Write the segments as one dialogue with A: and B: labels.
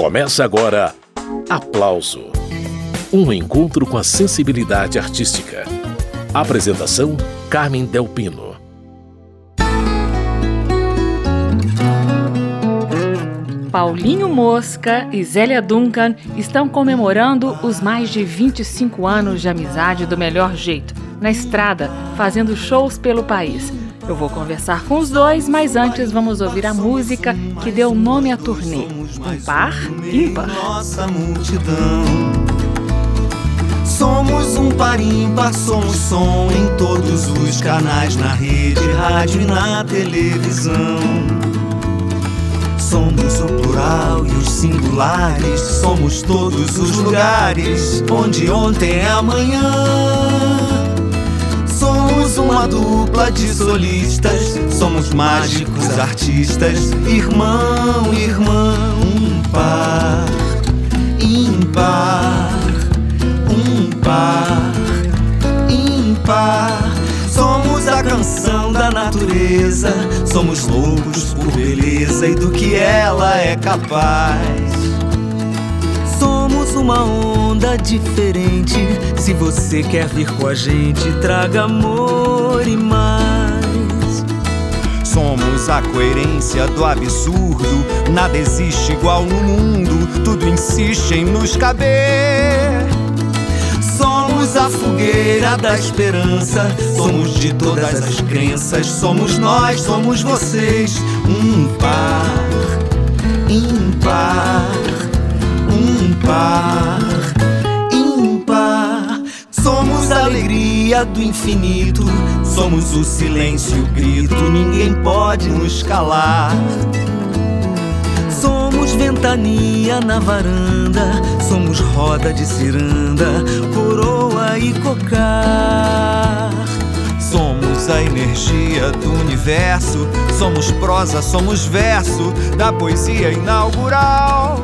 A: Começa agora Aplauso Um encontro com a sensibilidade artística. Apresentação: Carmen Delpino.
B: Paulinho Mosca e Zélia Duncan estão comemorando os mais de 25 anos de amizade do melhor jeito, na estrada, fazendo shows pelo país. Eu vou conversar com os dois, mas antes vamos ouvir a música que deu nome à turnê. Um par ímpar.
C: Nossa multidão. Somos um par ímpar, somos som em todos os canais, na rede, rádio e na televisão. Somos o plural e os singulares, somos todos os lugares, onde ontem é amanhã. Uma dupla de solistas, somos mágicos artistas, irmão, irmã, um par, ímpar, um par, ímpar. Somos a canção da natureza, somos loucos por beleza e do que ela é capaz. Somos uma onda diferente. Se você quer vir com a gente, traga amor e mais. Somos a coerência do absurdo. Nada existe igual no mundo. Tudo insiste em nos caber. Somos a fogueira da esperança. Somos de todas as crenças. Somos nós, somos vocês. Um par, do infinito, somos o silêncio e o grito, ninguém pode nos calar. Somos ventania na varanda, somos roda de ciranda, coroa e cocar. Somos a energia do universo, somos prosa, somos verso da poesia inaugural.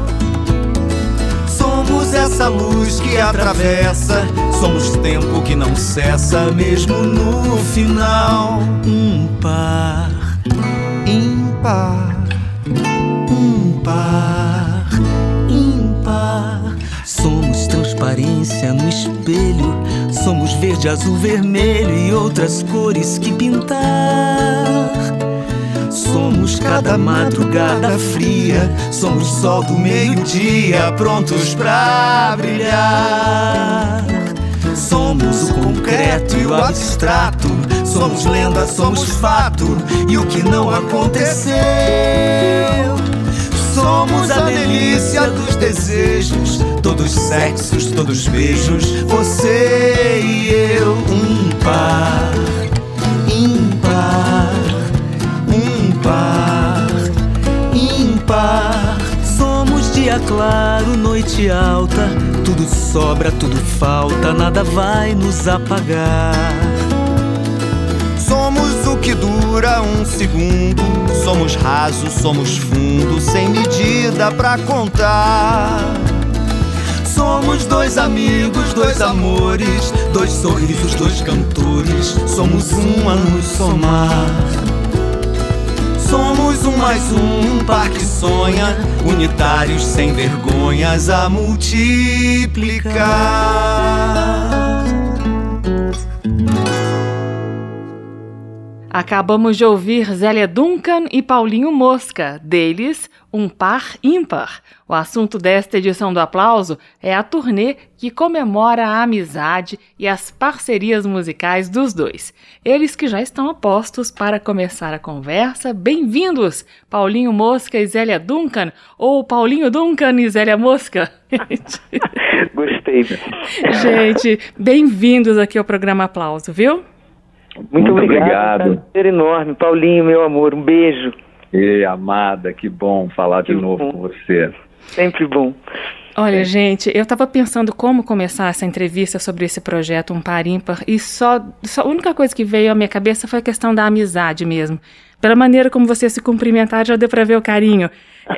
C: Somos essa luz que atravessa, somos tempo que não cessa, mesmo no final. Um par, ímpar, um par, ímpar. Somos transparência no espelho, somos verde, azul, vermelho e outras cores que pintar. Somos cada madrugada fria, somos sol do meio-dia, prontos pra brilhar. Somos o concreto e o abstrato, somos lenda, somos fato. E o que não aconteceu. Somos a delícia dos desejos, todos sexos, todos beijos, você e eu, um par, dia claro, noite alta. Tudo sobra, tudo falta, nada vai nos apagar. Somos o que dura um segundo. Somos raso, somos fundo, sem medida pra contar. Somos dois amigos, dois amores, dois sorrisos, dois cantores. Somos um a nos somar. Somos um mais um, um par que sonha, unitários sem vergonhas a multiplicar.
B: Acabamos de ouvir Zélia Duncan e Paulinho Mosca, deles Um Par Ímpar. O assunto desta edição do Aplauso é a turnê que comemora a amizade e as parcerias musicais dos dois. Eles que já estão a postos para começar a conversa. Bem-vindos, Paulinho Mosca e Zélia Duncan, ou Paulinho Duncan e Zélia Mosca.
D: Gostei.
B: Gente, bem-vindos aqui ao programa Aplauso, viu?
D: Muito,
E: Muito
D: obrigado.
E: obrigado.
D: Prazer enorme. Paulinho, meu amor, um beijo.
E: E amada, que bom falar de
D: Que
E: novo
D: bom.
E: com você.
D: Sempre bom.
B: Olha, gente, eu estava pensando como começar essa entrevista sobre esse projeto Um Par Ímpar e só, só a única coisa que veio à minha cabeça foi a questão da amizade mesmo. Pela maneira como vocês se cumprimentaram, já deu para ver o carinho.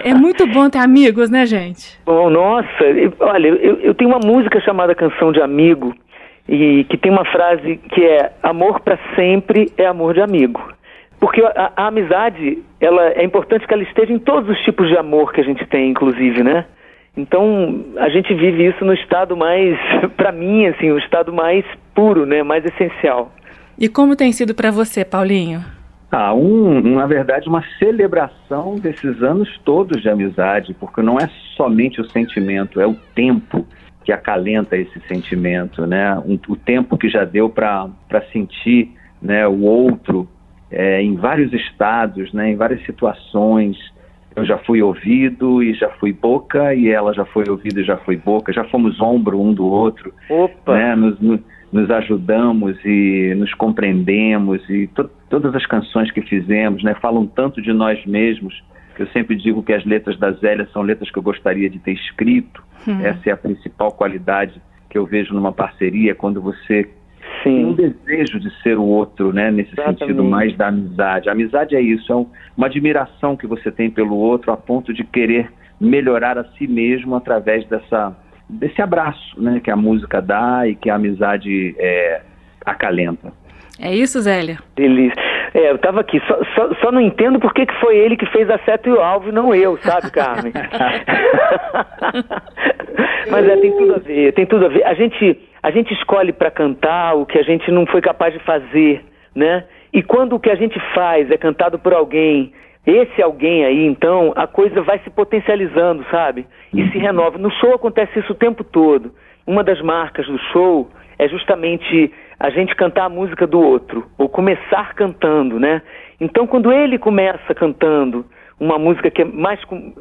B: É muito bom ter amigos, né, gente?
D: Bom, nossa, eu- olha, eu, eu tenho uma música chamada Canção de Amigo e que tem uma frase que é amor para sempre é amor de amigo. Porque a, a amizade, ela é importante que ela esteja em todos os tipos de amor que a gente tem, inclusive, né? Então, a gente vive isso no estado mais, para mim, assim, o estado mais puro, né, mais essencial.
B: E como tem sido para você, Paulinho?
E: Ah, um, na verdade, uma celebração desses anos todos de amizade, porque não é somente o sentimento, é o tempo que acalenta esse sentimento, né? Um, o tempo que já deu para sentir né, o outro é, em vários estados, né, em várias situações. Eu já fui ouvido e já fui boca, e ela já foi ouvida e já foi boca, já fomos ombro um do outro.
D: Opa!
E: Né, nos, nos ajudamos e nos compreendemos, e to todas as canções que fizemos né, falam tanto de nós mesmos eu sempre digo que as letras da Zélia são letras que eu gostaria de ter escrito. Hum. Essa é a principal qualidade que eu vejo numa parceria, quando você Sim. tem um desejo de ser o outro, né? Nesse Exatamente. sentido mais da amizade. A amizade é isso, é uma admiração que você tem pelo outro a ponto de querer melhorar a si mesmo através dessa desse abraço, né? Que a música dá e que a amizade é, acalenta.
B: É isso, Zélia?
D: Delícia. É, eu tava aqui, só, só, só, não entendo por que, foi ele que fez a seta e o alvo, não eu, sabe, Carmen? Mas é, tem tudo a ver, tem tudo a ver. A gente, a gente escolhe para cantar o que a gente não foi capaz de fazer, né? E quando o que a gente faz é cantado por alguém, esse alguém aí, então, a coisa vai se potencializando, sabe? E se renova. No show acontece isso o tempo todo. Uma das marcas do show é justamente a gente cantar a música do outro, ou começar cantando, né? Então, quando ele começa cantando uma música que é mais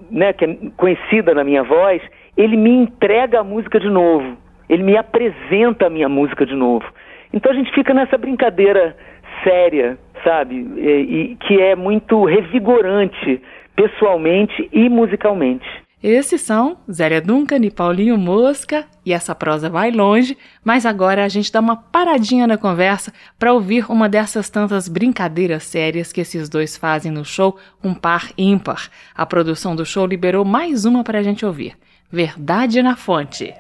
D: né, que é conhecida na minha voz, ele me entrega a música de novo, ele me apresenta a minha música de novo. Então a gente fica nessa brincadeira séria, sabe? E, e que é muito revigorante pessoalmente e musicalmente.
B: Esses são Zélia Duncan e Paulinho Mosca, e essa prosa vai longe, mas agora a gente dá uma paradinha na conversa para ouvir uma dessas tantas brincadeiras sérias que esses dois fazem no show Um Par Ímpar. A produção do show liberou mais uma para a gente ouvir. Verdade na Fonte.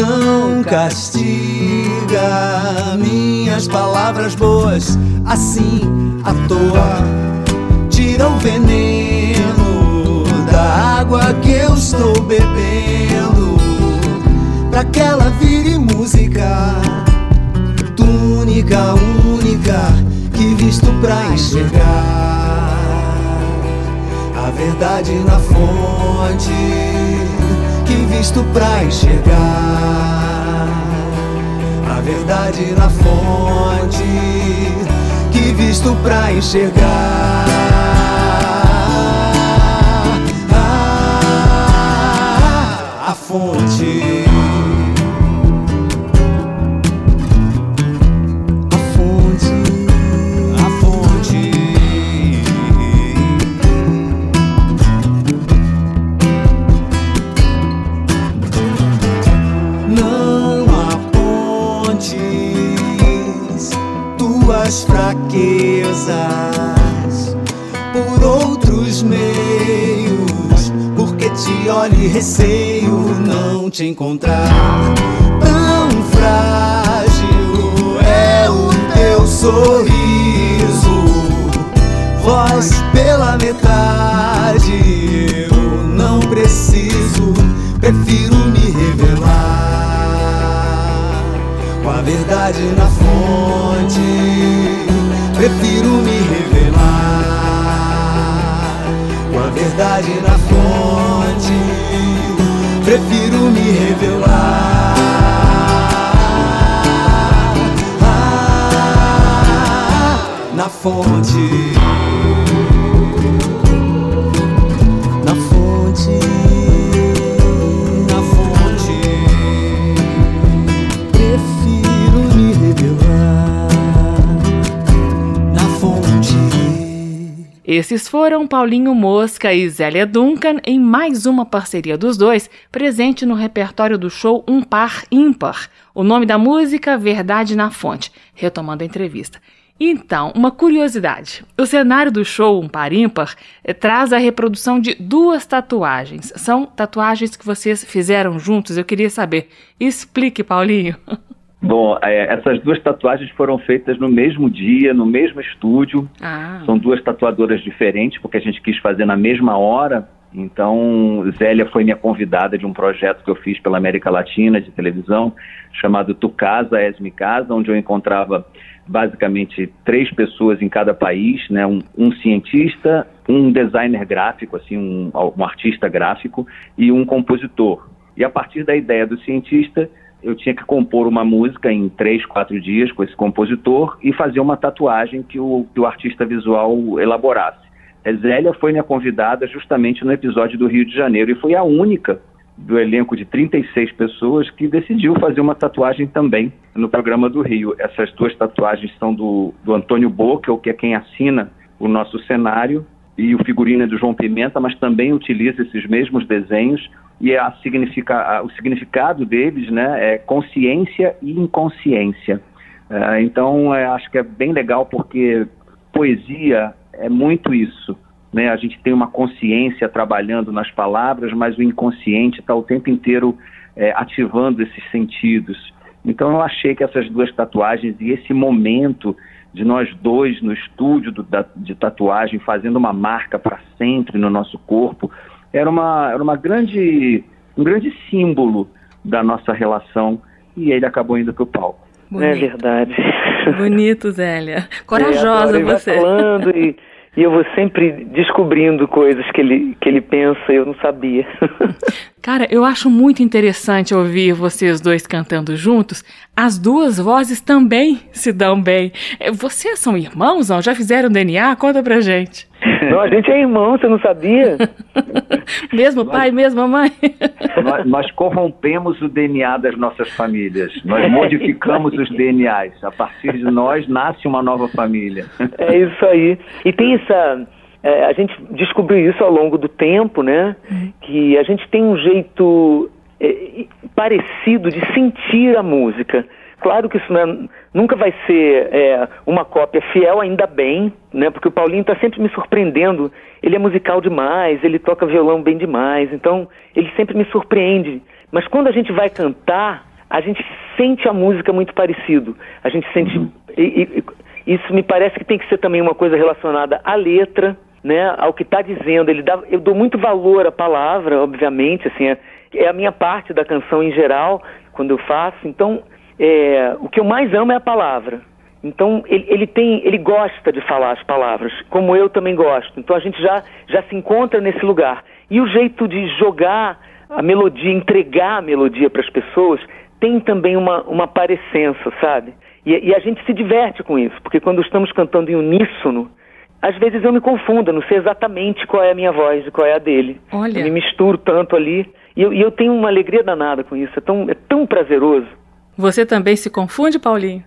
C: Não castiga minhas palavras boas assim à toa. Tira o veneno da água que eu estou bebendo, pra que ela vire música, túnica única que visto pra enxergar a verdade na fonte que visto pra enxergar a verdade na fonte que visto pra enxergar. Ah, a fonte olhe receio não te encontrar. Tão frágil é o teu sorriso, voz pela metade. Eu não preciso, prefiro verdade na fonte. Prefiro me revelar com a verdade na fonte prefiro me revelar ah, na fonte.
B: Esses foram Paulinho Mosca e Zélia Duncan em mais uma parceria dos dois, presente no repertório do show Um Par Ímpar. O nome da música, Verdade na Fonte, retomando a entrevista. Então, uma curiosidade: o cenário do show Um Par Ímpar eh, traz a reprodução de duas tatuagens. São tatuagens que vocês fizeram juntos. Eu queria saber. Explique, Paulinho.
E: Bom, é, essas duas tatuagens foram feitas no mesmo dia, no mesmo estúdio.
B: Ah.
E: São duas tatuadoras diferentes, porque a gente quis fazer na mesma hora. Então, Zélia foi minha convidada de um projeto que eu fiz pela América Latina de televisão, chamado Tu Casa, Esme Casa, onde eu encontrava basicamente três pessoas em cada país, né? um, um cientista, um designer gráfico, assim, um, um artista gráfico e um compositor. E a partir da ideia do cientista, eu tinha que compor uma música em três, quatro dias com esse compositor e fazer uma tatuagem que o, que o artista visual elaborasse. A Zélia foi minha convidada justamente no episódio do Rio de Janeiro e foi a única do elenco de 36 pessoas que decidiu fazer uma tatuagem também no programa do Rio. Essas duas tatuagens são do, do Antônio Boca, que é quem assina o nosso cenário, e o figurino é do João Pimenta, mas também utiliza esses mesmos desenhos e a significa, o significado deles né, é consciência e inconsciência. É, então, é, acho que é bem legal porque poesia é muito isso. Né? A gente tem uma consciência trabalhando nas palavras, mas o inconsciente está o tempo inteiro é, ativando esses sentidos. Então, eu achei que essas duas tatuagens e esse momento de nós dois no estúdio do, da, de tatuagem, fazendo uma marca para sempre no nosso corpo, era uma, era uma grande, um grande símbolo da nossa relação e ele acabou indo para o palco.
D: Bonito. É verdade.
B: Bonito, Zélia. Corajosa
D: é,
B: você.
D: Vai falando e, e eu vou sempre descobrindo coisas que ele, que ele pensa e eu não sabia.
B: Cara, eu acho muito interessante ouvir vocês dois cantando juntos. As duas vozes também se dão bem. É, vocês são irmãos, não? Já fizeram DNA? Conta pra gente.
D: Não, a gente é irmão, você não sabia?
B: mesmo nós, pai, mesma mãe?
E: Nós, nós, corrompemos o DNA das nossas famílias. Nós modificamos os DNAs. A partir de nós nasce uma nova família.
D: É isso aí. E tem essa é, a gente descobriu isso ao longo do tempo, né? Uhum. Que a gente tem um jeito é, parecido de sentir a música. Claro que isso é, nunca vai ser é, uma cópia fiel, ainda bem, né? Porque o Paulinho está sempre me surpreendendo. Ele é musical demais, ele toca violão bem demais, então ele sempre me surpreende. Mas quando a gente vai cantar, a gente sente a música muito parecido. A gente sente. Uhum. E, e, isso me parece que tem que ser também uma coisa relacionada à letra, né, ao que está dizendo. Ele dá, eu dou muito valor à palavra, obviamente, assim, é, é, a minha parte da canção em geral, quando eu faço. Então, é, o que eu mais amo é a palavra. Então, ele, ele, tem, ele gosta de falar as palavras, como eu também gosto. Então, a gente já, já se encontra nesse lugar. E o jeito de jogar a melodia, entregar a melodia para as pessoas, tem também uma, uma parecença, sabe? E, e, a gente se diverte com isso, porque quando estamos cantando em uníssono, às vezes eu me confundo, não sei exatamente qual é a minha voz e qual é a dele.
B: Olha.
D: Eu me misturo tanto ali. E eu, e eu tenho uma alegria danada com isso, é tão, é tão prazeroso.
B: Você também se confunde, Paulinho?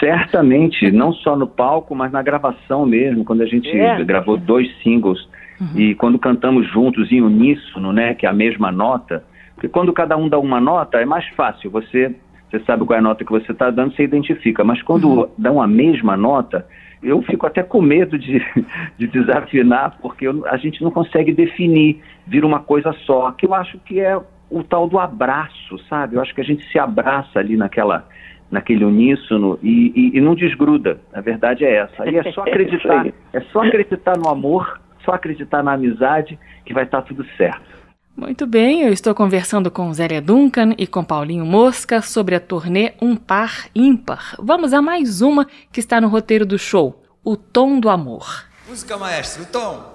E: Certamente, não só no palco, mas na gravação mesmo, quando a gente é. gravou dois singles uhum. e quando cantamos juntos em uníssono, né, que é a mesma nota, porque quando cada um dá uma nota é mais fácil, você, você sabe qual é a nota que você está dando, você identifica, mas quando uhum. dão a mesma nota, eu fico até com medo de, de desafinar, porque eu, a gente não consegue definir, vira uma coisa só, que eu acho que é o tal do abraço, sabe? Eu acho que a gente se abraça ali naquela, naquele uníssono e, e, e não desgruda. A verdade é essa. E é só acreditar, é só acreditar no amor, só acreditar na amizade que vai estar tudo certo.
B: Muito bem, eu estou conversando com Zélia Duncan e com Paulinho Mosca sobre a turnê Um Par Ímpar. Vamos a mais uma que está no roteiro do show, O Tom do Amor.
F: Música, maestro, o tom.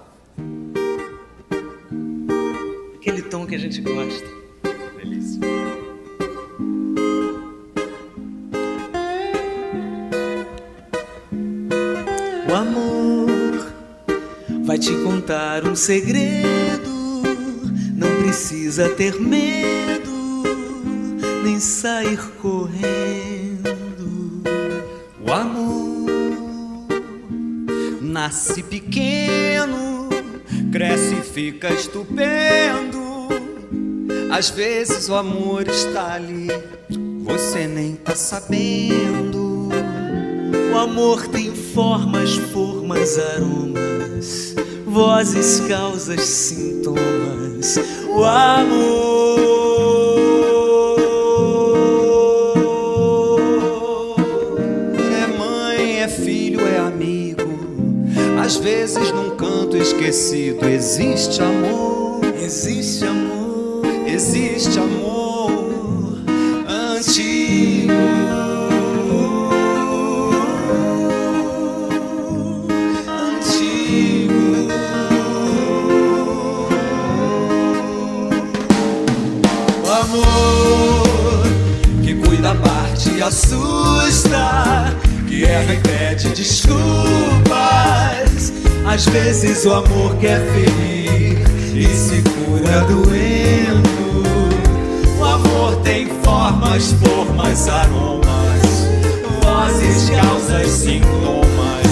F: Aquele tom que a gente gosta. Delícia. O amor vai te contar um segredo precisa ter medo, nem sair correndo. O amor nasce pequeno, cresce e fica estupendo. Às vezes o amor está ali, você nem tá sabendo. O amor tem formas, formas, aromas, vozes, causas, sintomas. O amor.
C: É mãe, é filho, é amigo. Às vezes num canto esquecido existe amor,
F: Existe amor,
C: existe amor antigo. Assusta, que erra e pede desculpas. Às vezes o amor quer ferir e se cura doendo. O amor tem formas, formas, aromas, vozes, causas, sintomas.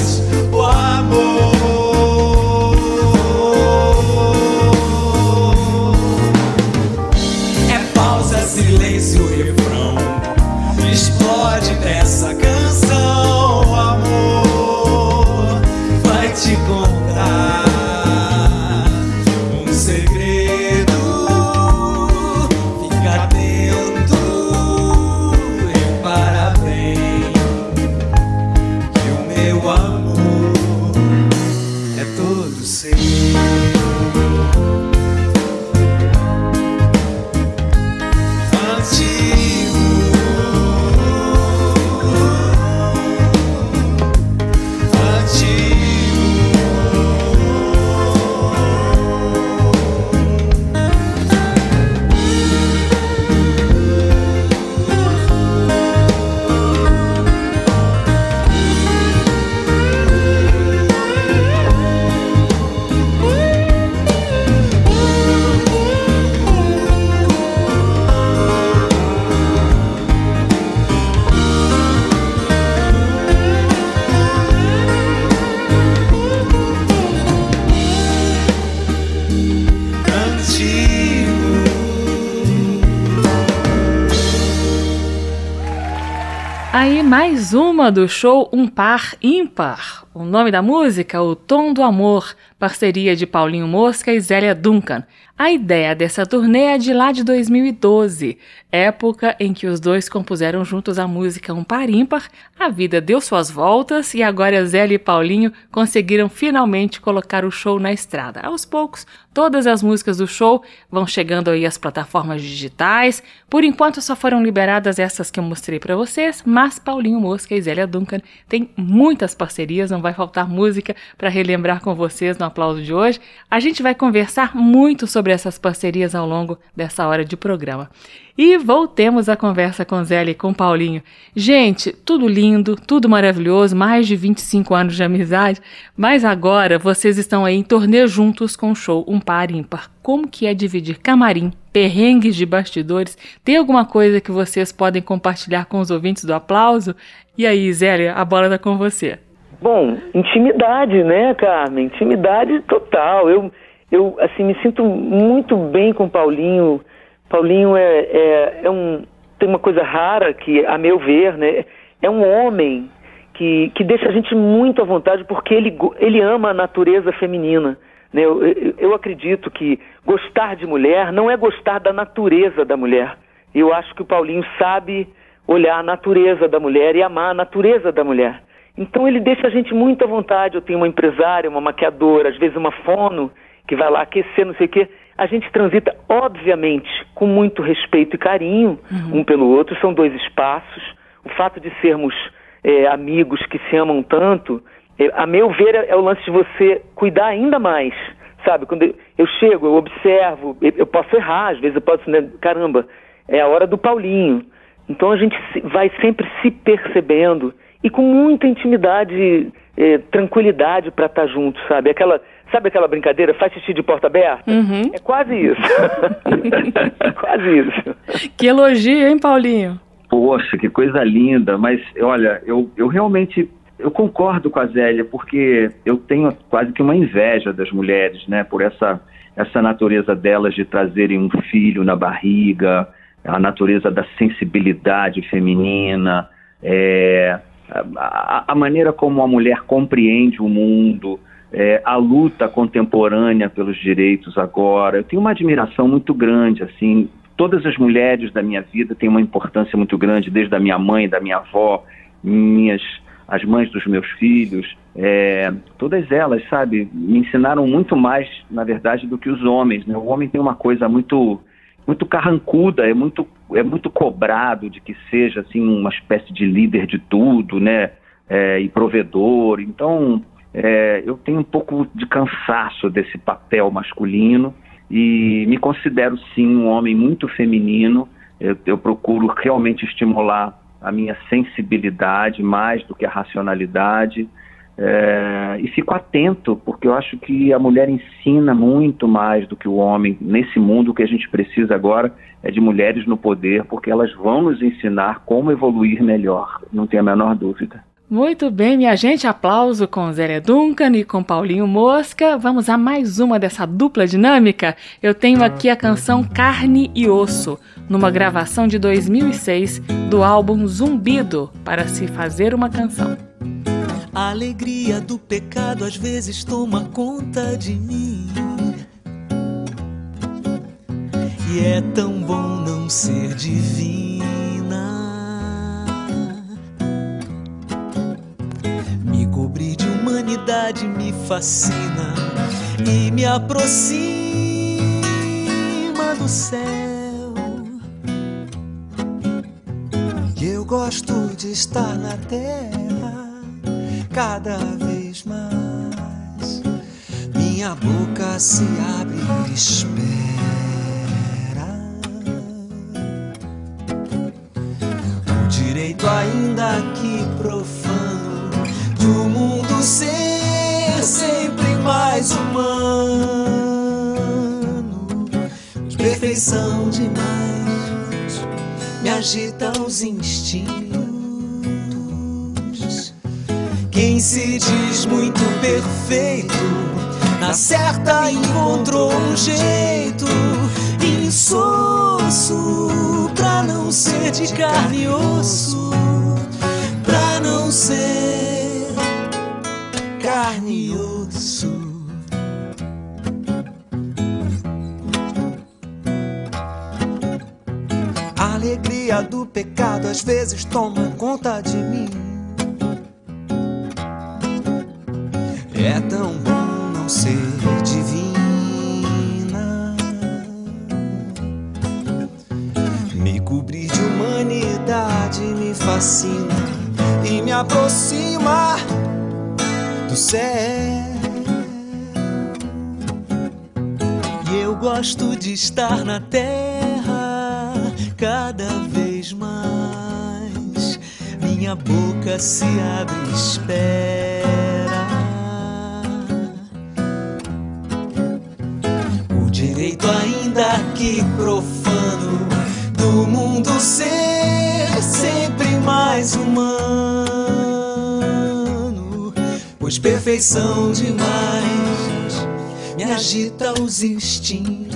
B: Do show Um Par Ímpar. O nome da música, O Tom do Amor, parceria de Paulinho Mosca e Zélia Duncan. A ideia dessa turnê é de lá de 2012, época em que os dois compuseram juntos a música Um Par Ímpar. A vida deu suas voltas e agora Zélia e Paulinho conseguiram finalmente colocar o show na estrada. Aos poucos, todas as músicas do show vão chegando aí às plataformas digitais. Por enquanto só foram liberadas essas que eu mostrei para vocês, mas Paulinho Mosca e Zélia Duncan têm muitas parcerias, não vai faltar música para relembrar com vocês no aplauso de hoje. A gente vai conversar muito sobre essas parcerias ao longo dessa hora de programa. E voltemos a conversa com Zélia e com Paulinho. Gente, tudo lindo, tudo maravilhoso, mais de 25 anos de amizade, mas agora vocês estão aí em turnê juntos com o show Um Par Ímpar. Como que é dividir camarim, perrengues de bastidores? Tem alguma coisa que vocês podem compartilhar com os ouvintes do aplauso? E aí, Zélia, a bola está com você.
D: Bom, intimidade, né, Carmen? Intimidade total. Eu, eu assim, me sinto muito bem com o Paulinho. Paulinho é, é, é um, tem uma coisa rara que, a meu ver, né, é um homem que, que deixa a gente muito à vontade porque ele, ele ama a natureza feminina. Né? Eu, eu, eu acredito que gostar de mulher não é gostar da natureza da mulher. Eu acho que o Paulinho sabe olhar a natureza da mulher e amar a natureza da mulher. Então ele deixa a gente muito à vontade. Eu tenho uma empresária, uma maquiadora, às vezes uma fono, que vai lá aquecer, não sei o quê. A gente transita, obviamente, com muito respeito e carinho um pelo outro. São dois espaços. O fato de sermos é, amigos que se amam tanto, é, a meu ver, é, é o lance de você cuidar ainda mais. Sabe, quando eu, eu chego, eu observo, eu, eu posso errar, às vezes eu posso, né, caramba, é a hora do Paulinho. Então a gente se- vai sempre se percebendo e com muita intimidade, eh, tranquilidade para estar junto, sabe? Aquela, sabe aquela brincadeira, faz xixi de porta aberta?
B: Uhum.
D: É quase isso. é quase isso.
B: Que elogio, hein, Paulinho?
E: Poxa, que coisa linda, mas olha, eu, eu realmente eu concordo com a Zélia, porque eu tenho quase que uma inveja das mulheres, né, por essa, essa natureza delas de trazerem um filho na barriga, a natureza da sensibilidade feminina, é, a, a, maneira como a mulher compreende o mundo, é, a luta contemporânea pelos direitos agora. Eu tenho uma admiração muito grande, assim, todas as mulheres da minha vida têm uma importância muito grande, desde a minha mãe, da minha avó, minhas, as mães dos meus filhos, é, todas elas, sabe, me ensinaram muito mais, na verdade, do que os homens. Né? O homem tem uma coisa muito, muito carrancuda, é muito, é muito cobrado de que seja assim uma espécie de líder de tudo, né? É, e provedor. Então, é, eu tenho um pouco de cansaço desse papel masculino e me considero sim um homem muito feminino. Eu, eu procuro realmente estimular a minha sensibilidade mais do que a racionalidade. É, e fico atento, porque eu acho que a mulher ensina muito mais do que o homem. Nesse mundo, o que a gente precisa agora é de mulheres no poder, porque elas vão nos ensinar como evoluir melhor, não tenho a menor dúvida.
B: Muito bem, minha gente, aplauso com Zélia Duncan e com Paulinho Mosca. Vamos a mais uma dessa dupla dinâmica. Eu tenho aqui a canção Carne e Osso, numa gravação de 2006 do álbum Zumbido, para se fazer uma canção.
G: A alegria do pecado às vezes toma conta de mim. E é tão bom não ser divina. De humanidade me fascina e me aproxima do céu. Eu gosto de estar na terra cada vez mais. Minha boca se abre e espera. O direito, ainda que profano, do mundo ser sempre mais humano. Perfeição demais me agita os instintos quem se diz muito perfeito, na certa encontrou um jeito insosso pra não ser de carne e osso, pra não ser carne e osso. A alegria do pecado às vezes toma conta de mim. É tão bom não ser divina. Me cobrir de humanidade me fascina e me aproxima do céu. E eu gosto de estar na terra cada vez mais. Minha boca se abre espera. direito ainda que profano do mundo ser perfeição demais me agita os instintos.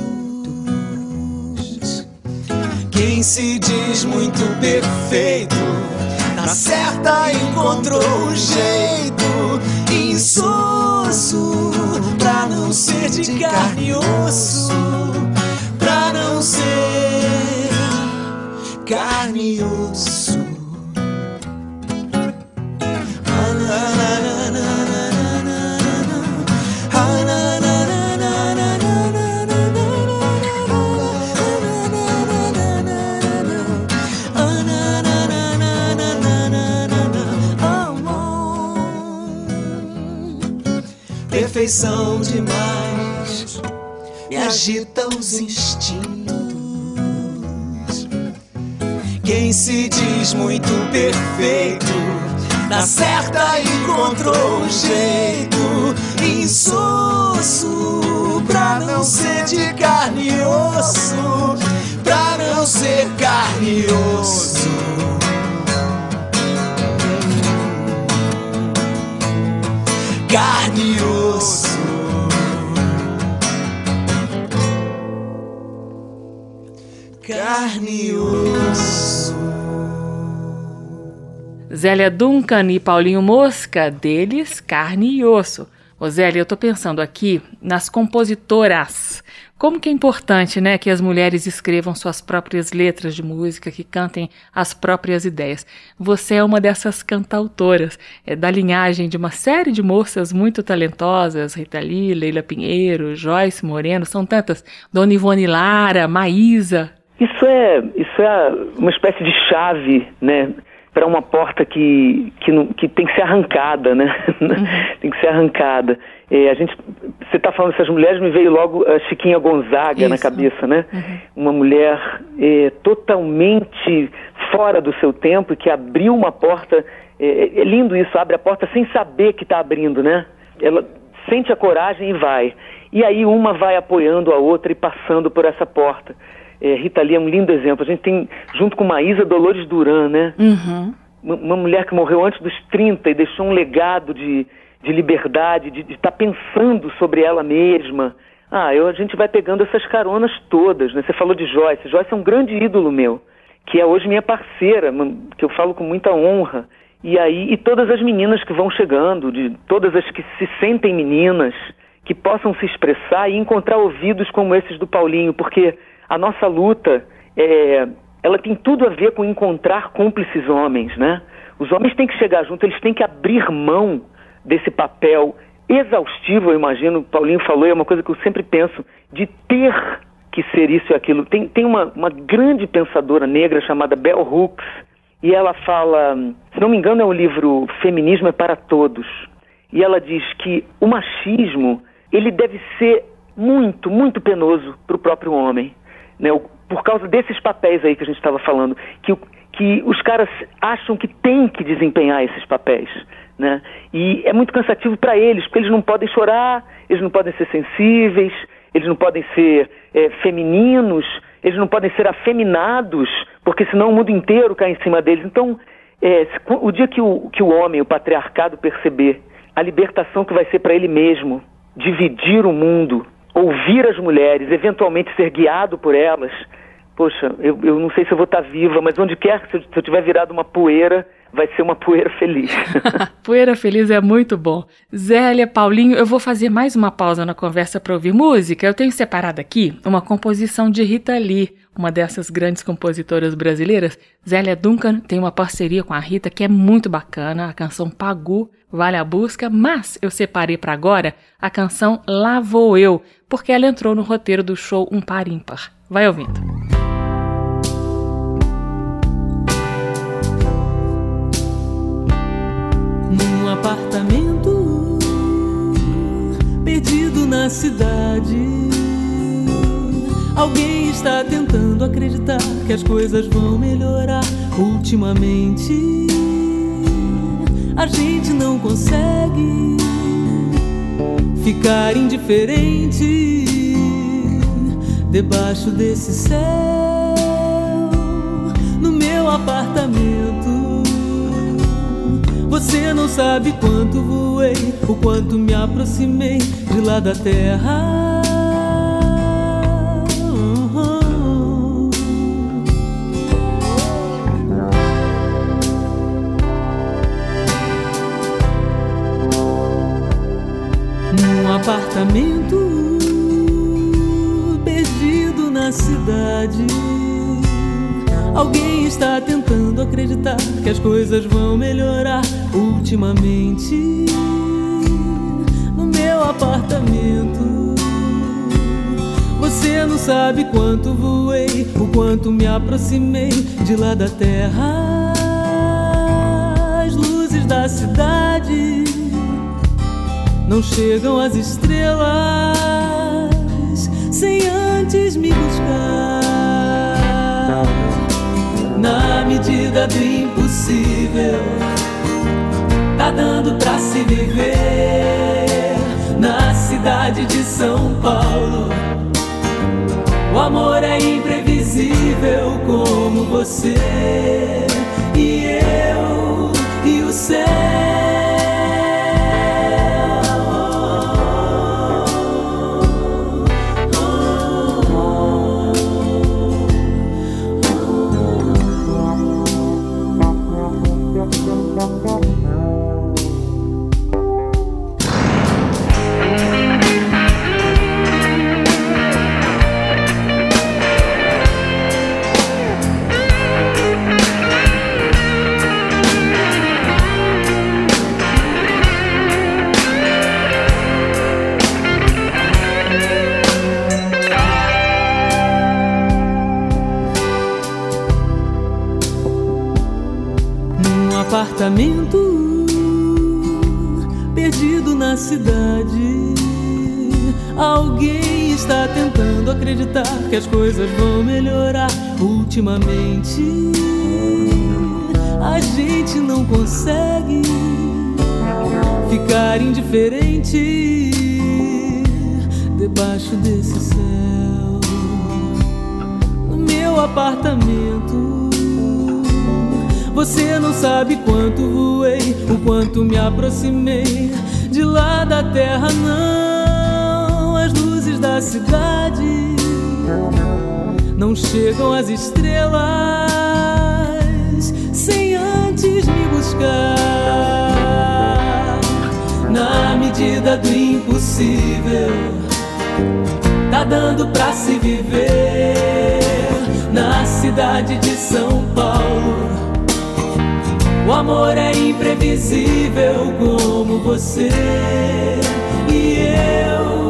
G: Quem se diz muito perfeito, na certa encontrou um jeito insosso pra não ser de carne e osso, pra não ser carne e osso. Perfeição demais me agita os instintos. Quem se diz muito perfeito, na certa encontrou um jeito insosso pra não ser de carne e osso, pra não ser carne e osso.
B: Zélia Duncan e Paulinho Mosca, deles carne e osso. Zélia, eu tô pensando aqui nas compositoras. Como que é importante, né, que as mulheres escrevam suas próprias letras de música, que cantem as próprias ideias. Você é uma dessas cantautoras, é da linhagem de uma série de moças muito talentosas, Rita Lee, Leila Pinheiro, Joyce Moreno, são tantas, Dona Ivone Lara, Maísa.
D: Isso é, isso é uma espécie de chave, né? Para uma porta que, que, não, que, tem que ser arrancada, né? Uhum. tem que ser arrancada. É, a gente, você está falando dessas mulheres, me veio logo a Chiquinha Gonzaga isso. na cabeça, né? Uhum. Uma mulher é, totalmente fora do seu tempo e que abriu uma porta. É, é lindo isso, abre a porta sem saber que está abrindo, né? Ela sente a coragem e vai. E aí uma vai apoiando a outra e passando por essa porta. É, Rita Lee é um lindo exemplo. A gente tem, junto com Maísa Dolores Duran, né? Uhum. Uma, mulher que morreu antes dos 30 e deixou um legado de, de liberdade, de estar tá pensando sobre ela mesma. Ah, eu, a gente vai pegando essas caronas todas, né? Você falou de Joyce. Joyce é um grande ídolo meu, que é hoje minha parceira, que eu falo com muita honra. E aí, e todas as meninas que vão chegando, de todas as que se sentem meninas, que possam se expressar e encontrar ouvidos como esses do Paulinho, porque a nossa luta é, ela tem tudo a ver com encontrar cúmplices homens, né? Os homens têm que chegar junto, eles têm que abrir mão desse papel exaustivo, eu imagino, o Paulinho falou, é uma coisa que eu sempre penso, de ter que ser isso e aquilo. Tem, tem uma, uma grande pensadora negra chamada Bell Hooks, e ela fala, se não me engano é o livro Feminismo é para Todos, e ela diz que o machismo, ele deve ser muito, muito penoso para o próprio homem né, por causa desses papéis aí que a gente estava falando, que, que os caras acham que tem que desempenhar esses papéis. Né? E é muito cansativo para eles, porque eles não podem chorar, eles não podem ser sensíveis, eles não podem ser é, femininos, eles não podem ser afeminados, porque senão o mundo inteiro cai em cima deles. Então, é, o dia que o, que o homem, o patriarcado, perceber a libertação que vai ser para ele mesmo, dividir o mundo, ouvir as mulheres, eventualmente ser guiado por elas. Poxa, eu, eu não sei se eu vou estar viva, mas onde quer que se eu tiver virado uma poeira, vai ser uma poeira feliz.
B: poeira feliz é muito bom. Zélia, Paulinho, eu vou fazer mais uma pausa na conversa para ouvir música. Eu tenho separado aqui uma composição de Rita Lee, uma dessas grandes compositoras brasileiras. Zélia Duncan tem uma parceria com a Rita que é muito bacana, a canção Pagu vale a busca, mas eu separei para agora a canção Lá Vou Eu, porque ela entrou no roteiro do show Um Par Ímpar. Vai ouvindo.
G: Num apartamento perdido na cidade, alguém está tentando acreditar que as coisas vão melhorar ultimamente a gente não consegue ficar indiferente debaixo desse céu no meu apartamento. Você não sabe quanto voei, o quanto me aproximei de lá da terra. Apartamento perdido na cidade. Alguém está tentando acreditar que as coisas vão melhorar ultimamente no meu apartamento. Você não sabe quanto voei, o quanto me aproximei de lá da terra. As luzes da cidade não chegam as estrelas sem antes me buscar. Na medida do impossível, tá dando pra se viver na cidade de São Paulo. O amor é imprevisível como você e eu e o céu. Aproximei de lá da terra, não. As luzes da cidade não chegam às estrelas sem antes me buscar. Na medida do impossível, tá dando pra se viver na cidade de São Paulo o amor é imprevisível como você e eu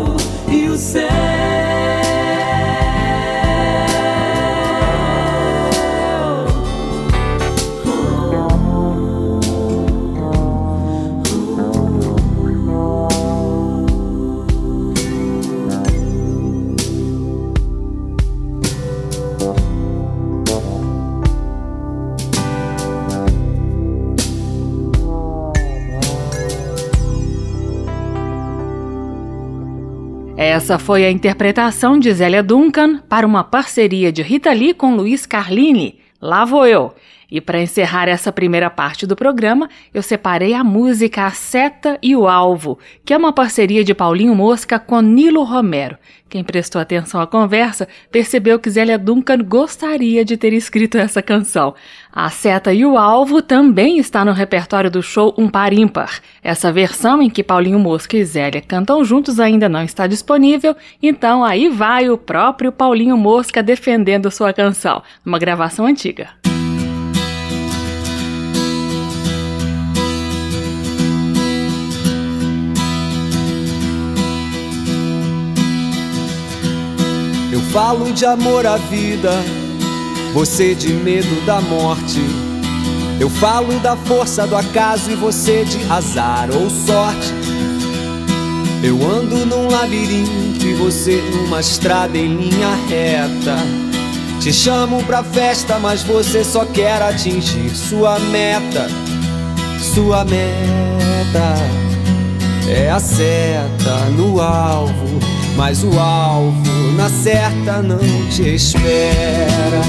B: Essa foi a interpretação de Zélia Duncan para uma parceria de Rita Lee com Luiz Carlini. Lá vou eu. E para encerrar essa primeira parte do programa, eu separei a música A Seta e o Alvo, que é uma parceria de Paulinho Mosca com Nilo Romero. Quem prestou atenção à conversa percebeu que Zélia Duncan gostaria de ter escrito essa canção. A Seta e o Alvo também está no repertório do show Um Par Ímpar. Essa versão em que Paulinho Mosca e Zélia cantam juntos ainda não está disponível, então aí vai o próprio Paulinho Mosca defendendo sua canção, uma gravação antiga.
F: Falo de amor à vida, você de medo da morte. Eu falo da força do acaso e você de azar ou sorte. Eu ando num labirinto e você numa estrada em linha reta. Te chamo pra festa, mas você só quer atingir sua meta. Sua meta é a seta no alvo mas o alvo na certa não te espera.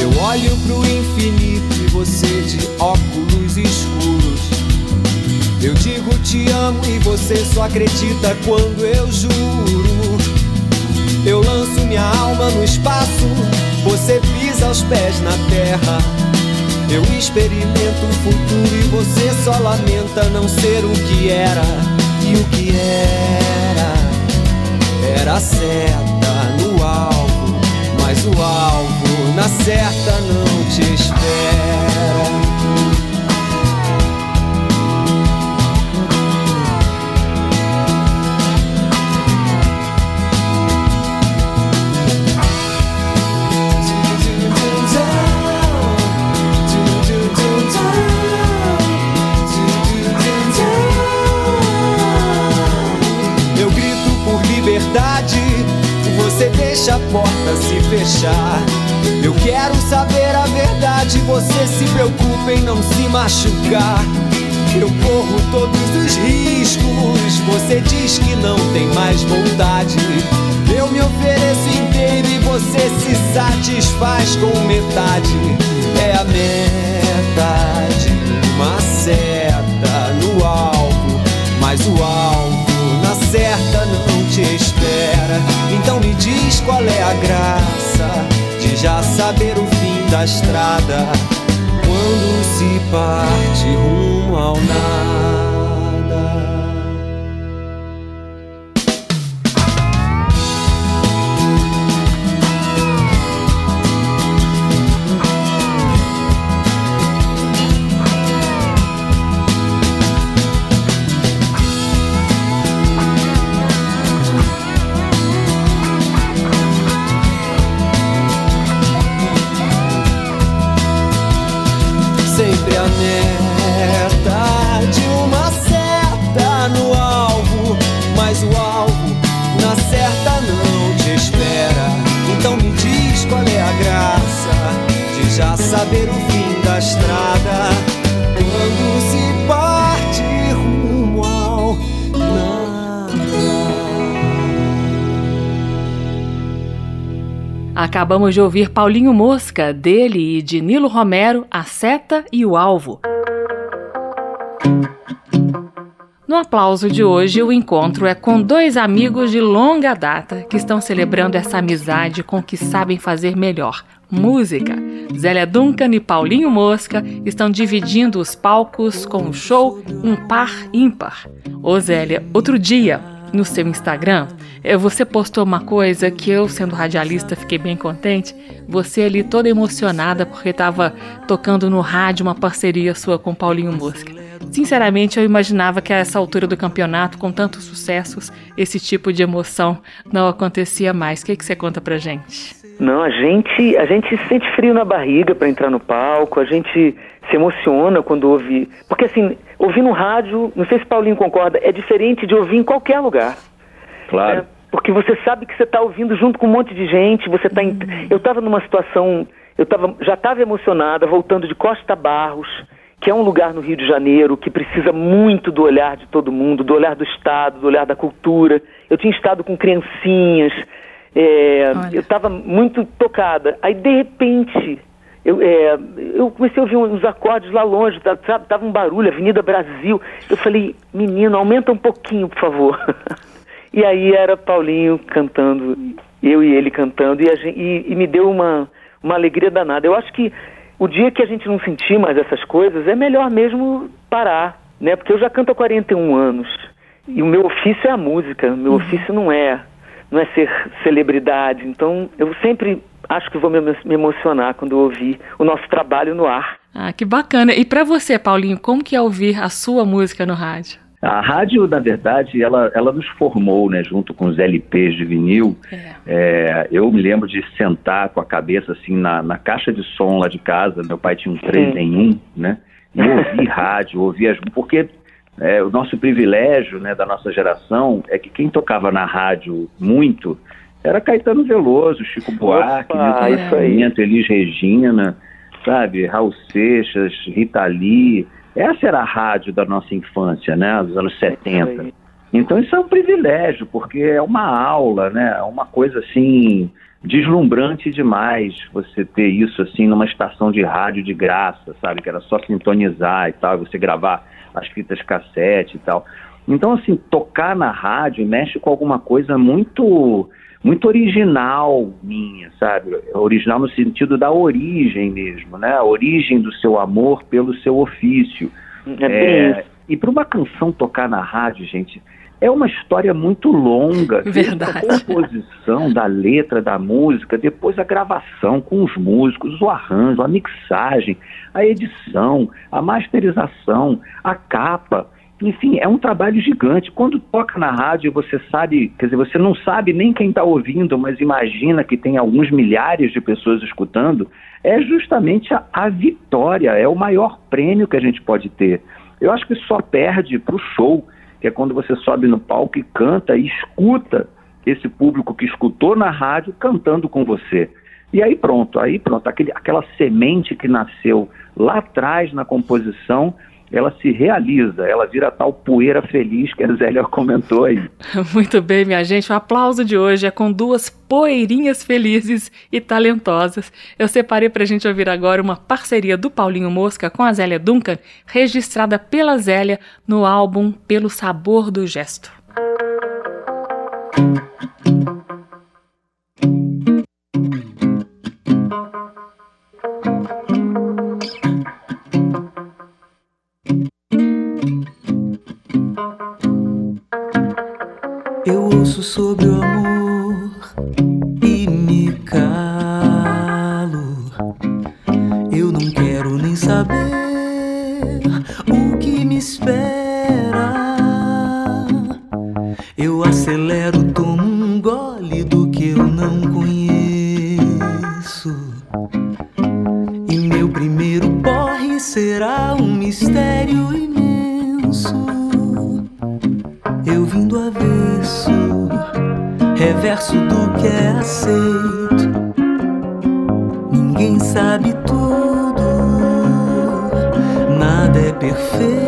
F: Eu olho pro infinito e você de óculos escuros. Eu digo te amo e você só acredita quando eu juro. Eu lanço minha alma no espaço você pisa os pés na terra. Eu experimento o futuro e você só lamenta não ser o que era. E o que era era seta no alvo, mas o alvo na certa não te espera. Deixa a porta se fechar. Eu quero saber a verdade, você se preocupa em não se machucar. Eu corro todos os riscos, você diz que não tem mais vontade. Eu me ofereço inteiro e você se satisfaz com metade. É a metade, uma seta no alvo, mas o alvo na certa não espera. Então me diz qual é a graça de já saber o fim da estrada quando se parte rumo ao nada.
B: Acabamos de ouvir Paulinho Mosca, dele e de Nilo Romero, A Seta e o Alvo. No aplauso de hoje, o encontro é com dois amigos de longa data que estão celebrando essa amizade com o que sabem fazer melhor: música. Zélia Duncan e Paulinho Mosca estão dividindo os palcos com o show Um Par Ímpar. Ô Zélia, outro dia, no seu Instagram, eh, você postou uma coisa que eu, sendo radialista, fiquei bem contente. Você ali toda emocionada porque estava tocando no rádio uma parceria sua com Paulinho Mosca. Sinceramente, eu imaginava que a essa altura do campeonato, com tantos sucessos, esse tipo de emoção não acontecia mais. O que, que você conta pra gente?
D: Não, a gente, a gente se sente frio na barriga para entrar no palco, a gente se emociona quando ouve. Porque assim, ouvir no rádio, não sei se Paulinho concorda, é diferente de ouvir em qualquer lugar.
E: Claro.
D: É, porque você sabe que você está ouvindo junto com um monte de gente, você tá em... Eu estava numa situação, eu tava, já estava emocionada, voltando de Costa Barros, que é um lugar no Rio de Janeiro que precisa muito do olhar de todo mundo, do olhar do Estado, do olhar da cultura. Eu tinha estado com criancinhas, é, eu estava muito tocada. Aí, de repente, eu, é, eu comecei a ouvir uns acordes lá longe, tá, sabe? Tava um barulho, Avenida Brasil. Eu falei, menino, aumenta um pouquinho, por favor. e aí era Paulinho cantando, eu e ele cantando, e, gente, e, e me deu uma, uma alegria danada. Eu acho que o dia que a gente não sentir mais essas coisas, é melhor mesmo parar, né? Porque eu já canto há 41 anos. E o meu ofício é a música, o meu uhum. ofício não é não é ser celebridade. Então, eu sempre acho que vou me, me emocionar quando ouvir o nosso trabalho no ar.
B: Ah, que bacana. E para você, Paulinho, como que é ouvir a sua música no rádio?
E: A rádio, na verdade, ela, ela nos formou, né, junto com os LPs de vinil. É. É, eu me lembro de sentar com a cabeça assim na, na caixa de som lá de casa. Meu pai tinha um 3 em 1, né? E ouvir rádio, ouvir as. Porque é, o nosso privilégio né, da nossa geração é que quem tocava na rádio muito era Caetano Veloso, Chico Buarque, Opa, Milton Elis Regina, sabe, Raul Seixas, Rita Lee. Essa era a rádio da nossa infância, né, dos anos 70. Então isso é um privilégio, porque é uma aula, né, é uma coisa assim deslumbrante demais você ter isso assim numa estação de rádio de graça, sabe, que era só sintonizar e tal, você gravar as fitas cassete e tal. Então, assim, tocar na rádio mexe com alguma coisa muito muito original minha, sabe? Original no sentido da origem mesmo, né? A origem do seu amor pelo seu ofício. É, é, e para uma canção tocar na rádio, gente, é uma história muito longa.
B: Verdade.
E: A composição da letra da música, depois a gravação com os músicos, o arranjo, a mixagem, a edição, a masterização, a capa. Enfim, é um trabalho gigante. Quando toca na rádio, você sabe, quer dizer, você não sabe nem quem está ouvindo, mas imagina que tem alguns milhares de pessoas escutando. É justamente a, a vitória, é o maior prêmio que a gente pode ter. Eu acho que só perde para o show, que é quando você sobe no palco e canta e escuta esse público que escutou na rádio cantando com você. E aí pronto, aí pronto, aquele, aquela semente que nasceu lá atrás na composição, ela se realiza, ela vira tal poeira feliz que a Zélia comentou aí.
B: Muito bem, minha gente. O aplauso de hoje é com duas poeirinhas felizes e talentosas. Eu separei para a gente ouvir agora uma parceria do Paulinho Mosca com a Zélia Duncan, registrada pela Zélia no álbum Pelo Sabor do Gesto.
C: Sobre o amor e me calo. Eu não quero nem saber o que me espera. Eu acelero,
G: reverso do que é aceito. Ninguém sabe tudo, nada é perfeito.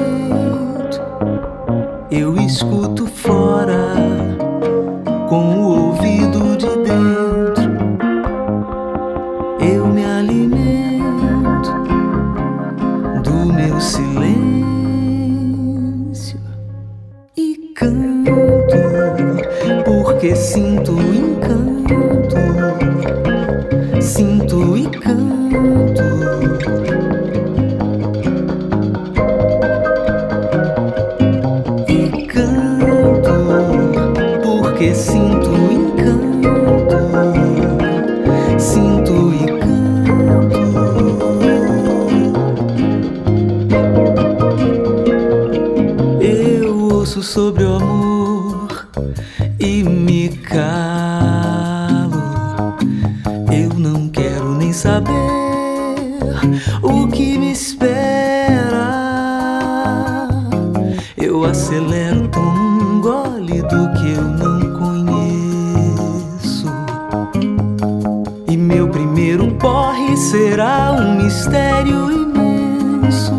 G: Será um mistério imenso.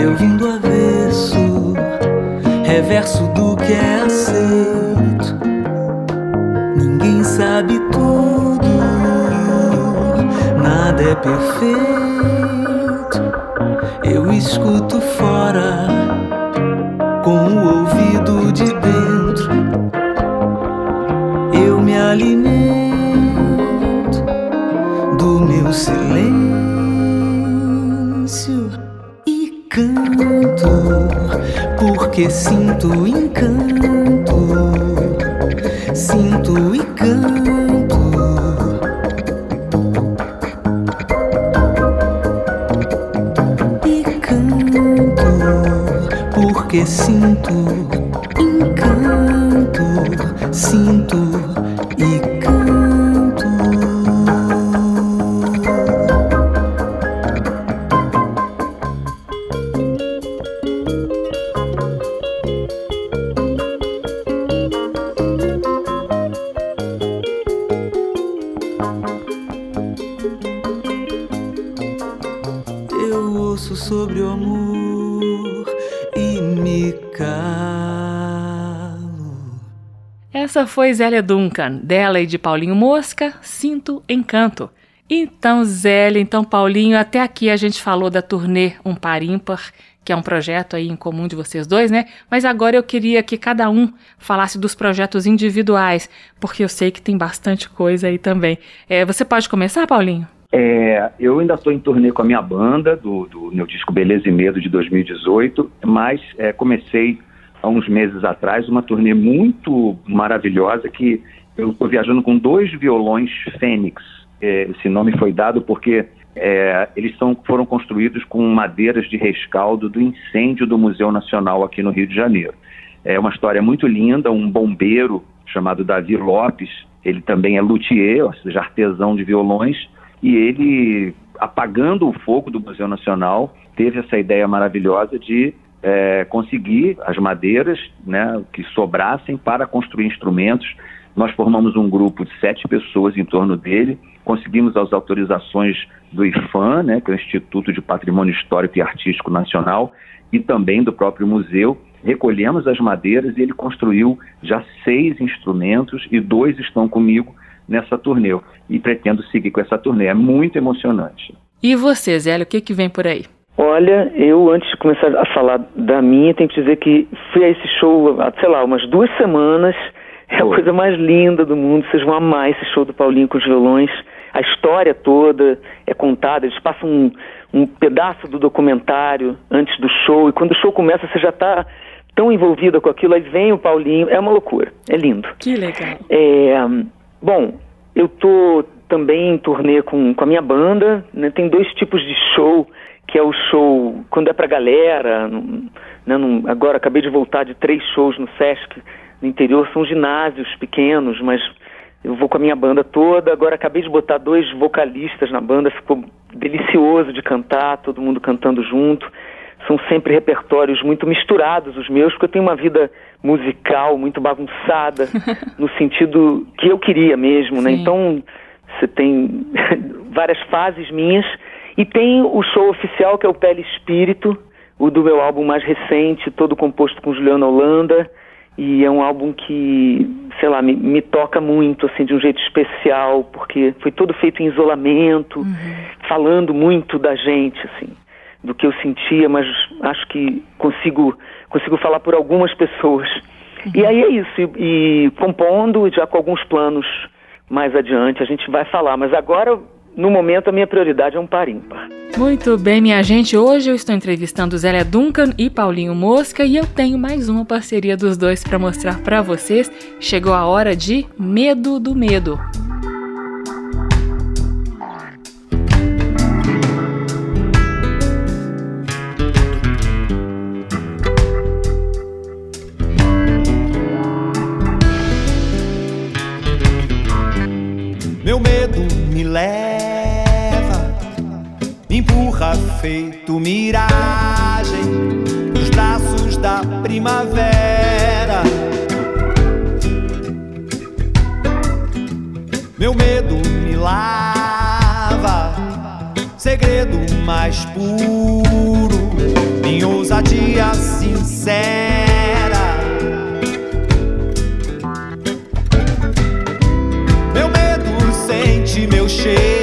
G: Eu vim do avesso, reverso do que é aceito. Ninguém sabe tudo, nada é perfeito. Eu escuto fora, com o ouvido de dentro. Porque sinto encanto, sinto e canto. E canto, porque sinto
B: Zélia Duncan, dela e de Paulinho Mosca, Sinto Encanto. Então, Zélia, então Paulinho, até aqui a gente falou da turnê Um Par Ímpar, que é um projeto aí em comum de vocês dois, né? Mas agora eu queria que cada um falasse dos projetos individuais, porque eu sei que tem bastante coisa aí também. É, você pode começar, Paulinho?
E: É, eu ainda estou em turnê com a minha banda, do, do meu disco Beleza e Medo de 2018, mas é, comecei há uns meses atrás uma turnê muito maravilhosa que eu estou viajando com dois violões Fênix. É, esse nome foi dado porque é, eles são, foram construídos com madeiras de rescaldo do incêndio do Museu Nacional aqui no Rio de Janeiro. É uma história muito linda, um bombeiro chamado Davi Lopes, ele também é luthier, ou seja, artesão de violões, e ele, apagando o fogo do Museu Nacional, teve essa ideia maravilhosa de é, conseguir as madeiras né, que sobrassem para construir instrumentos. Nós formamos um grupo de sete pessoas em torno dele, conseguimos as autorizações do IFAM, né, que é o Instituto de Patrimônio Histórico e Artístico Nacional, e também do próprio museu. Recolhemos as madeiras e ele construiu já seis instrumentos e dois estão comigo nessa turnê. E pretendo seguir com essa turnê. É muito emocionante.
B: E você, Zélia, o que, que vem por aí?
D: Olha, eu antes de começar a falar da minha, tenho que dizer que fui a esse show há, sei lá, umas duas semanas. É a coisa mais linda do mundo. Vocês vão amar esse show do Paulinho com os violões. A história toda é contada. Eles passam um, um pedaço do documentário antes do show. E quando o show começa, você já está tão envolvida com aquilo. Aí vem o Paulinho. É uma loucura. É lindo.
B: Que legal.
D: É, bom, eu tô também em turnê com, com a minha banda, né? Tem dois tipos de show, que é o show quando é pra galera, num- né? num- agora acabei de voltar de três shows no Sesc no interior, são ginásios pequenos, mas Eu vou com a minha banda toda. Agora acabei de botar dois vocalistas na banda, ficou delicioso de cantar, todo mundo cantando junto. São sempre repertórios muito misturados os meus, porque eu tenho uma vida musical muito bagunçada, no sentido que eu queria mesmo, né? Então, você tem várias fases minhas e tem o show oficial que é o Pele Espírito, o do meu álbum mais recente, todo composto com Juliana Holanda e é um álbum que, sei lá, me, me, toca muito, assim, de um jeito especial, porque foi todo feito em isolamento, uhum. falando muito da gente, assim, do que eu sentia, mas acho que consigo, consigo falar por algumas pessoas. Uhum. E aí é isso, e, e compondo, já com alguns planos mais adiante, a gente vai falar, mas agora no momento, a minha prioridade é um par ímpar.
B: Muito bem, minha gente. Hoje eu estou entrevistando Zélia Duncan e Paulinho Mosca e eu tenho mais uma parceria dos dois para mostrar para vocês. Chegou a hora de Medo do Medo.
C: Meu medo me leva empurra feito miragem nos braços da primavera. Meu medo me lava, segredo mais puro, minha ousadia sincera. Meu medo sente meu cheiro.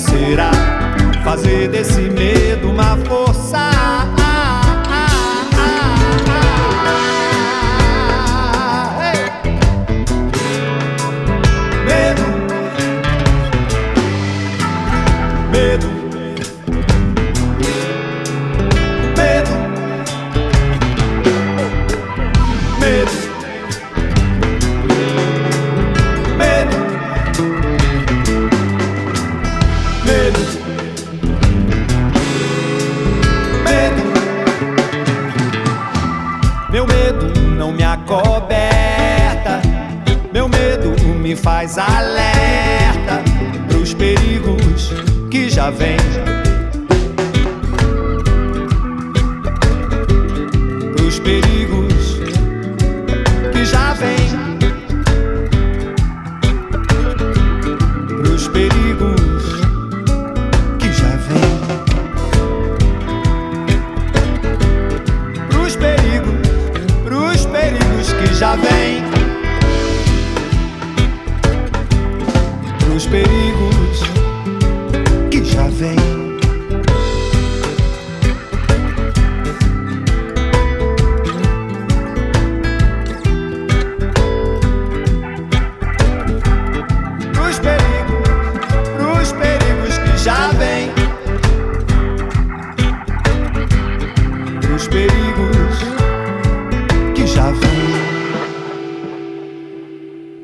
C: Será fazer desse medo uma força.
H: Os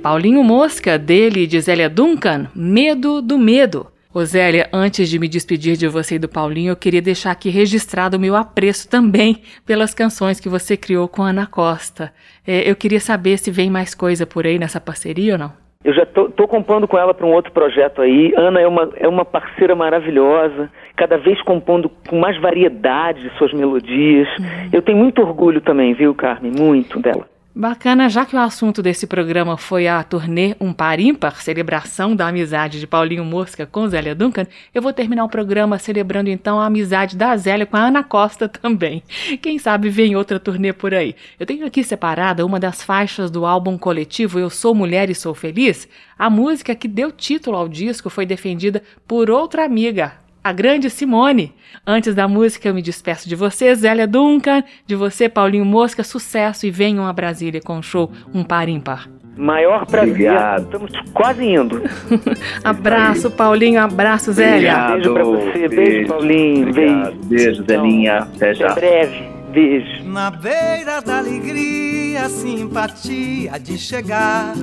B: Paulinho Mosca, dele e de Zélia Duncan, Medo do Medo. Ô Zélia, antes de me despedir de você e do Paulinho, eu queria deixar aqui registrado o meu apreço também pelas canções que você criou com a Ana Costa. É, eu queria saber se vem mais coisa por aí nessa parceria ou não.
D: Eu já tô, tô compondo com ela para um outro projeto aí. Ana é uma, é uma parceira maravilhosa, cada vez compondo com mais variedade de suas melodias. Uhum. Eu tenho muito orgulho também, viu, Carmen? Muito dela.
B: Bacana, já que o assunto desse programa foi a turnê Um Par Ímpar, celebração da amizade de Paulinho Mosca com Zélia Duncan, eu vou terminar o programa celebrando então a amizade da Zélia com a Ana Costa também. Quem sabe vem outra turnê por aí. Eu tenho aqui separada uma das faixas do álbum coletivo Eu Sou Mulher e Sou Feliz. A música que deu título ao disco foi defendida por outra amiga, a grande Simone. Antes da música, eu me despeço de você, Zélia Duncan, de você, Paulinho Mosca, sucesso e venham a Brasília com o show Um Par Ímpar.
D: Maior prazer, Obrigado. estamos quase indo.
B: abraço, Paulinho, abraço, Zélia.
D: Obrigado. Beijo pra você, beijo, beijo Paulinho,
E: Obrigado. beijo. Beijo, Zélinha, até já.
D: Até breve, beijo.
H: Na beira da alegria, simpatia de chegar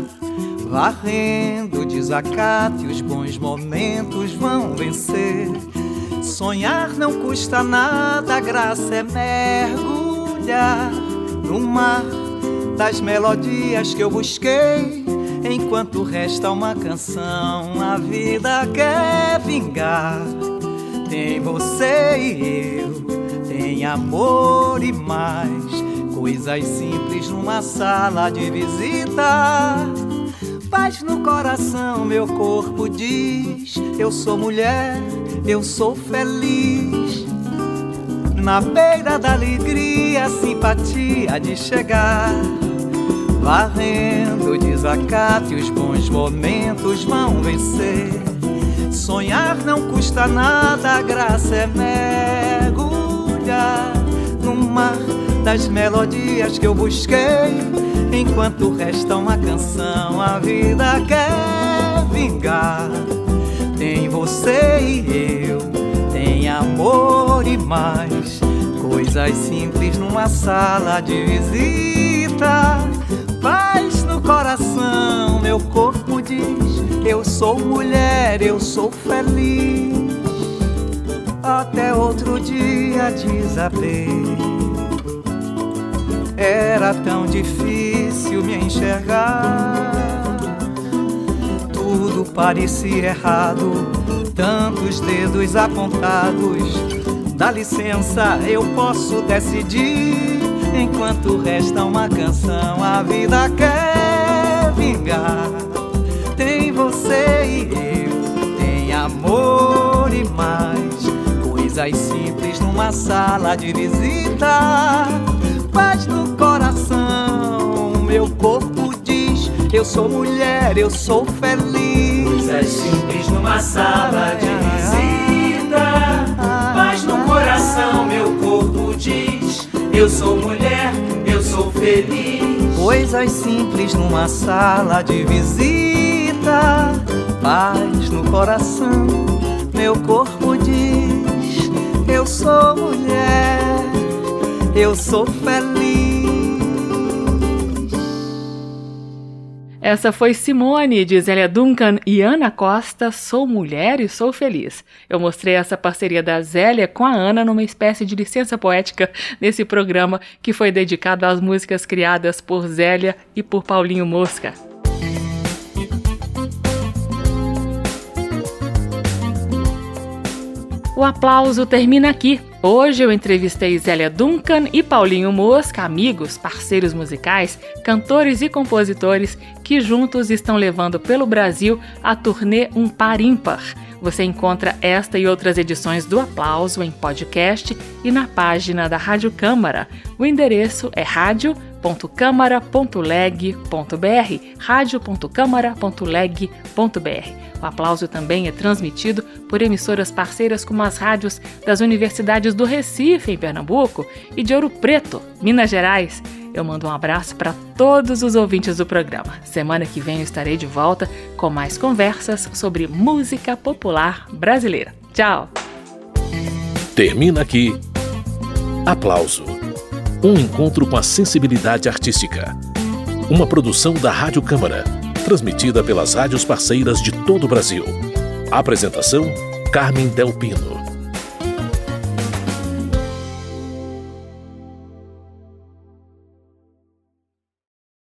H: Varrendo desacato e os bons momentos vão vencer. Sonhar não custa nada, a graça é mergulhar no mar das melodias que eu busquei. Enquanto resta uma canção, a vida quer vingar. Tem você e eu, tem amor e mais coisas simples numa sala de visita paz no coração, meu corpo diz: Eu sou mulher, eu sou feliz. Na beira da alegria, simpatia de chegar. Varrendo desacato e os bons momentos vão vencer. Sonhar não custa nada, a graça é mergulhar no mar das melodias que eu busquei Enquanto resta uma canção, a vida quer vingar. Tem você e eu, tem amor e mais. Coisas simples numa sala de visita. Paz no coração, meu corpo Eu sou mulher, eu sou feliz. Até outro dia desabei era tão difícil me enxergar. Tudo parecia errado, tantos dedos apontados. Dá licença, eu posso decidir. Enquanto resta uma canção, a vida quer vingar. Tem você e eu, tem amor e mais. Coisas simples numa sala de visita paz no coração. Meu corpo diz: Eu sou mulher, eu sou feliz.
G: Coisas simples numa sala de visita. Paz no coração, meu corpo diz: Eu sou mulher, eu sou feliz.
H: Coisas simples numa sala de visita. Paz no coração, meu corpo diz: Eu sou mulher eu sou feliz.
B: Essa foi Simone, de Zélia Duncan e Ana Costa, Sou Mulher e Sou Feliz. Eu mostrei essa parceria da Zélia com a Ana numa espécie de licença poética nesse programa que foi dedicado às músicas criadas por Zélia e por Paulinho Mosca. O aplauso termina aqui. Hoje eu entrevistei Zélia Duncan e Paulinho Mosca, amigos, parceiros musicais, cantores e compositores que juntos estão levando pelo Brasil a turnê Um Par Ímpar. Você encontra esta e outras edições do Aplauso em podcast e na página da Rádio Câmara. O endereço é rádio.câmara.leg.br, rádio.câmara.leg.br. O aplauso também é transmitido por emissoras parceiras como as rádios das universidades do Recife, em Pernambuco, e de Ouro Preto, Minas Gerais. Eu mando um abraço para todos os ouvintes do programa. Semana que vem eu estarei de volta com mais conversas sobre música popular brasileira. Tchau!
A: Termina aqui. Aplauso. Um encontro com a sensibilidade artística. Uma produção da Rádio Câmara transmitida pelas rádios parceiras de todo o Brasil. Apresentação: Carmen Del Pino.